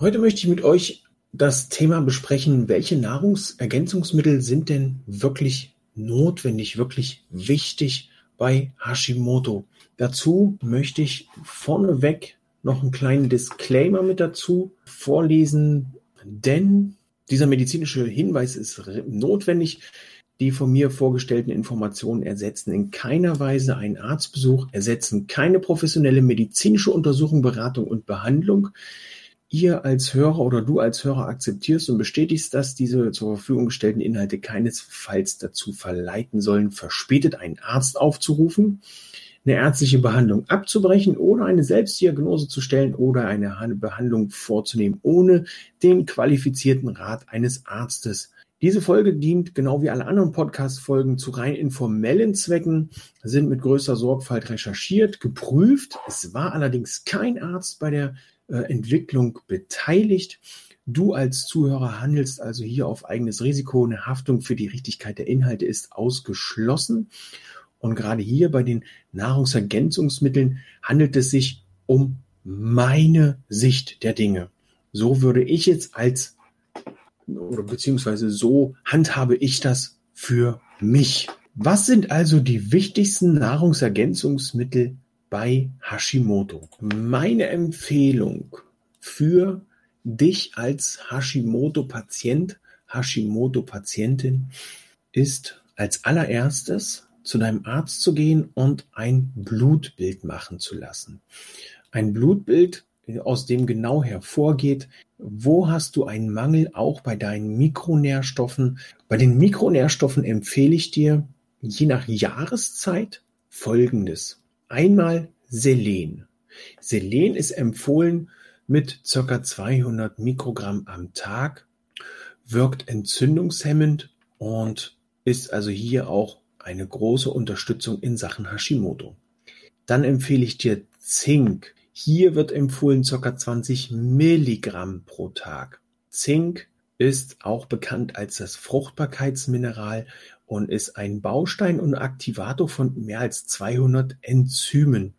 Heute möchte ich mit euch das Thema besprechen, welche Nahrungsergänzungsmittel sind denn wirklich notwendig, wirklich wichtig bei Hashimoto. Dazu möchte ich vorneweg noch einen kleinen Disclaimer mit dazu vorlesen, denn dieser medizinische Hinweis ist notwendig. Die von mir vorgestellten Informationen ersetzen in keiner Weise einen Arztbesuch, ersetzen keine professionelle medizinische Untersuchung, Beratung und Behandlung ihr als Hörer oder du als Hörer akzeptierst und bestätigst, dass diese zur Verfügung gestellten Inhalte keinesfalls dazu verleiten sollen, verspätet einen Arzt aufzurufen, eine ärztliche Behandlung abzubrechen oder eine Selbstdiagnose zu stellen oder eine Behandlung vorzunehmen, ohne den qualifizierten Rat eines Arztes. Diese Folge dient genau wie alle anderen Podcast-Folgen zu rein informellen Zwecken, sind mit größter Sorgfalt recherchiert, geprüft. Es war allerdings kein Arzt bei der Entwicklung beteiligt. Du als Zuhörer handelst also hier auf eigenes Risiko. Eine Haftung für die Richtigkeit der Inhalte ist ausgeschlossen. Und gerade hier bei den Nahrungsergänzungsmitteln handelt es sich um meine Sicht der Dinge. So würde ich jetzt als oder beziehungsweise so handhabe ich das für mich. Was sind also die wichtigsten Nahrungsergänzungsmittel bei Hashimoto. Meine Empfehlung für dich als Hashimoto-Patient, Hashimoto-Patientin ist als allererstes zu deinem Arzt zu gehen und ein Blutbild machen zu lassen. Ein Blutbild, aus dem genau hervorgeht, wo hast du einen Mangel auch bei deinen Mikronährstoffen. Bei den Mikronährstoffen empfehle ich dir je nach Jahreszeit Folgendes. Einmal Selen. Selen ist empfohlen mit ca. 200 Mikrogramm am Tag, wirkt entzündungshemmend und ist also hier auch eine große Unterstützung in Sachen Hashimoto. Dann empfehle ich dir Zink. Hier wird empfohlen ca. 20 Milligramm pro Tag. Zink ist auch bekannt als das Fruchtbarkeitsmineral und ist ein Baustein und Aktivator von mehr als 200 Enzymen.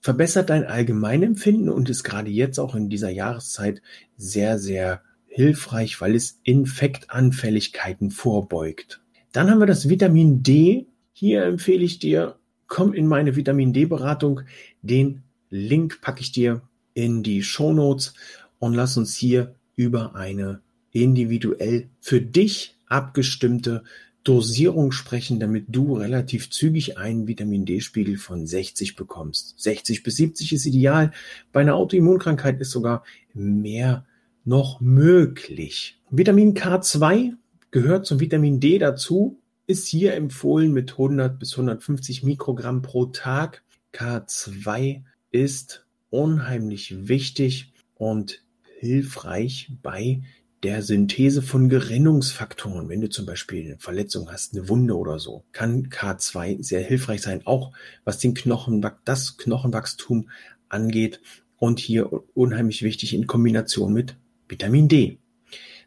Verbessert dein Allgemeinempfinden und ist gerade jetzt auch in dieser Jahreszeit sehr, sehr hilfreich, weil es Infektanfälligkeiten vorbeugt. Dann haben wir das Vitamin D. Hier empfehle ich dir, komm in meine Vitamin D-Beratung. Den Link packe ich dir in die Show Notes und lass uns hier über eine individuell für dich abgestimmte Dosierung sprechen, damit du relativ zügig einen Vitamin-D-Spiegel von 60 bekommst. 60 bis 70 ist ideal. Bei einer Autoimmunkrankheit ist sogar mehr noch möglich. Vitamin K2 gehört zum Vitamin D dazu, ist hier empfohlen mit 100 bis 150 Mikrogramm pro Tag. K2 ist unheimlich wichtig und hilfreich bei der Synthese von Gerinnungsfaktoren. Wenn du zum Beispiel eine Verletzung hast, eine Wunde oder so, kann K2 sehr hilfreich sein, auch was den Knochen, das Knochenwachstum angeht und hier unheimlich wichtig in Kombination mit Vitamin D.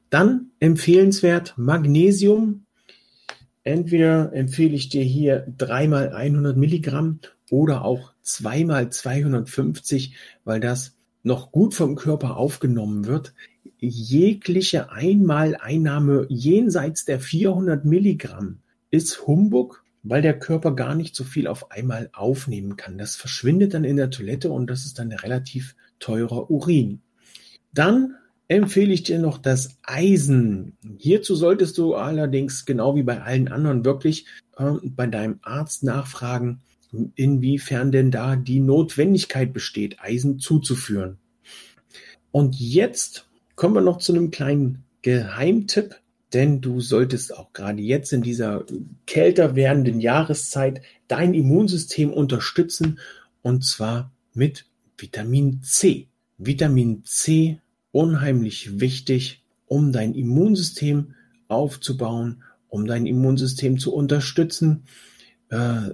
Dann empfehlenswert Magnesium. Entweder empfehle ich dir hier dreimal 100 Milligramm oder auch zweimal 250, weil das noch gut vom Körper aufgenommen wird jegliche Einmaleinnahme jenseits der 400 Milligramm ist Humbug, weil der Körper gar nicht so viel auf einmal aufnehmen kann. Das verschwindet dann in der Toilette und das ist dann relativ teurer Urin. Dann empfehle ich dir noch das Eisen. Hierzu solltest du allerdings genau wie bei allen anderen wirklich äh, bei deinem Arzt nachfragen, inwiefern denn da die Notwendigkeit besteht, Eisen zuzuführen. Und jetzt Kommen wir noch zu einem kleinen Geheimtipp, denn du solltest auch gerade jetzt in dieser kälter werdenden Jahreszeit dein Immunsystem unterstützen und zwar mit Vitamin C. Vitamin C unheimlich wichtig, um dein Immunsystem aufzubauen, um dein Immunsystem zu unterstützen. Äh,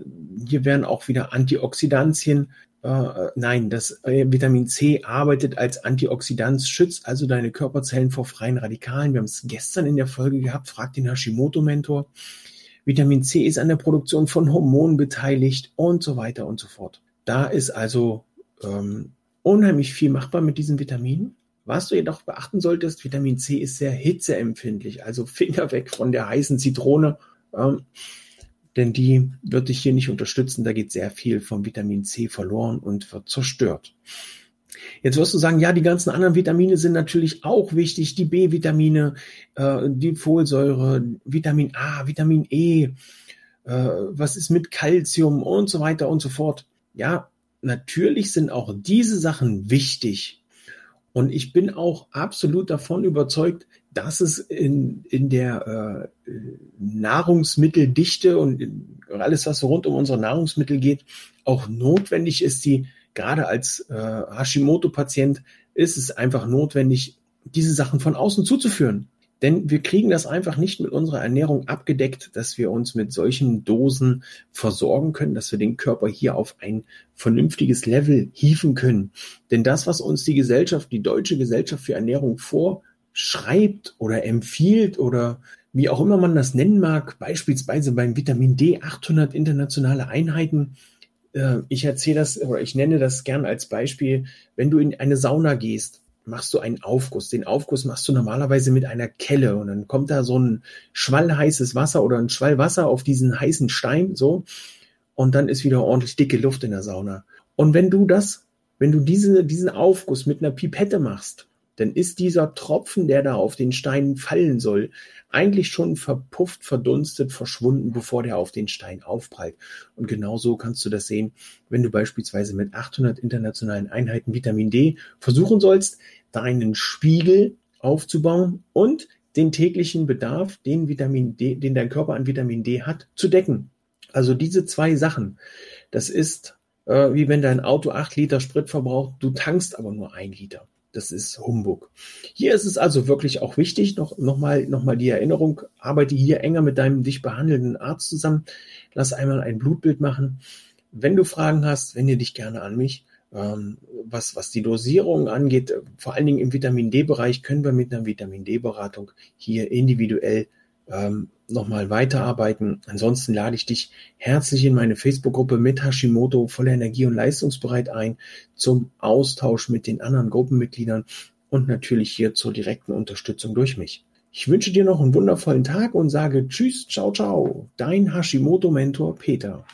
hier werden auch wieder Antioxidantien äh, nein, das äh, Vitamin C arbeitet als Antioxidant, schützt also deine Körperzellen vor freien Radikalen. Wir haben es gestern in der Folge gehabt, fragt den Hashimoto-Mentor. Vitamin C ist an der Produktion von Hormonen beteiligt und so weiter und so fort. Da ist also ähm, unheimlich viel machbar mit diesen Vitaminen. Was du jedoch beachten solltest, Vitamin C ist sehr hitzeempfindlich, also Finger weg von der heißen Zitrone. Ähm, denn die wird dich hier nicht unterstützen. Da geht sehr viel vom Vitamin C verloren und wird zerstört. Jetzt wirst du sagen, ja, die ganzen anderen Vitamine sind natürlich auch wichtig, die B-Vitamine, äh, die Folsäure, Vitamin A, Vitamin E, äh, was ist mit Calcium und so weiter und so fort. Ja, natürlich sind auch diese Sachen wichtig. Und ich bin auch absolut davon überzeugt, dass es in, in der äh, Nahrungsmitteldichte und alles, was rund um unsere Nahrungsmittel geht, auch notwendig ist, die gerade als äh, Hashimoto-Patient ist es einfach notwendig, diese Sachen von außen zuzuführen. Denn wir kriegen das einfach nicht mit unserer Ernährung abgedeckt, dass wir uns mit solchen Dosen versorgen können, dass wir den Körper hier auf ein vernünftiges Level hieven können. Denn das, was uns die Gesellschaft, die deutsche Gesellschaft für Ernährung vor schreibt oder empfiehlt oder wie auch immer man das nennen mag, beispielsweise beim Vitamin D 800 internationale Einheiten. Äh, ich erzähle das oder ich nenne das gern als Beispiel, wenn du in eine Sauna gehst, machst du einen Aufguss. Den Aufguss machst du normalerweise mit einer Kelle und dann kommt da so ein Schwall heißes Wasser oder ein Schwall Wasser auf diesen heißen Stein, so. Und dann ist wieder ordentlich dicke Luft in der Sauna. Und wenn du das, wenn du diese, diesen Aufguss mit einer Pipette machst, dann ist dieser Tropfen, der da auf den Stein fallen soll, eigentlich schon verpufft, verdunstet, verschwunden, bevor der auf den Stein aufprallt. Und genauso kannst du das sehen, wenn du beispielsweise mit 800 internationalen Einheiten Vitamin D versuchen sollst, deinen Spiegel aufzubauen und den täglichen Bedarf, den Vitamin D, den dein Körper an Vitamin D hat, zu decken. Also diese zwei Sachen. Das ist äh, wie wenn dein Auto acht Liter Sprit verbraucht, du tankst aber nur ein Liter. Das ist Humbug. Hier ist es also wirklich auch wichtig, noch, noch, mal, noch mal die Erinnerung, arbeite hier enger mit deinem dich behandelnden Arzt zusammen. Lass einmal ein Blutbild machen. Wenn du Fragen hast, wende dich gerne an mich. Ähm, was, was die Dosierung angeht, vor allen Dingen im Vitamin D-Bereich, können wir mit einer Vitamin D-Beratung hier individuell ähm, nochmal weiterarbeiten. Ansonsten lade ich dich herzlich in meine Facebook-Gruppe mit Hashimoto voller Energie und leistungsbereit ein zum Austausch mit den anderen Gruppenmitgliedern und natürlich hier zur direkten Unterstützung durch mich. Ich wünsche dir noch einen wundervollen Tag und sage Tschüss, ciao, ciao, dein Hashimoto-Mentor Peter.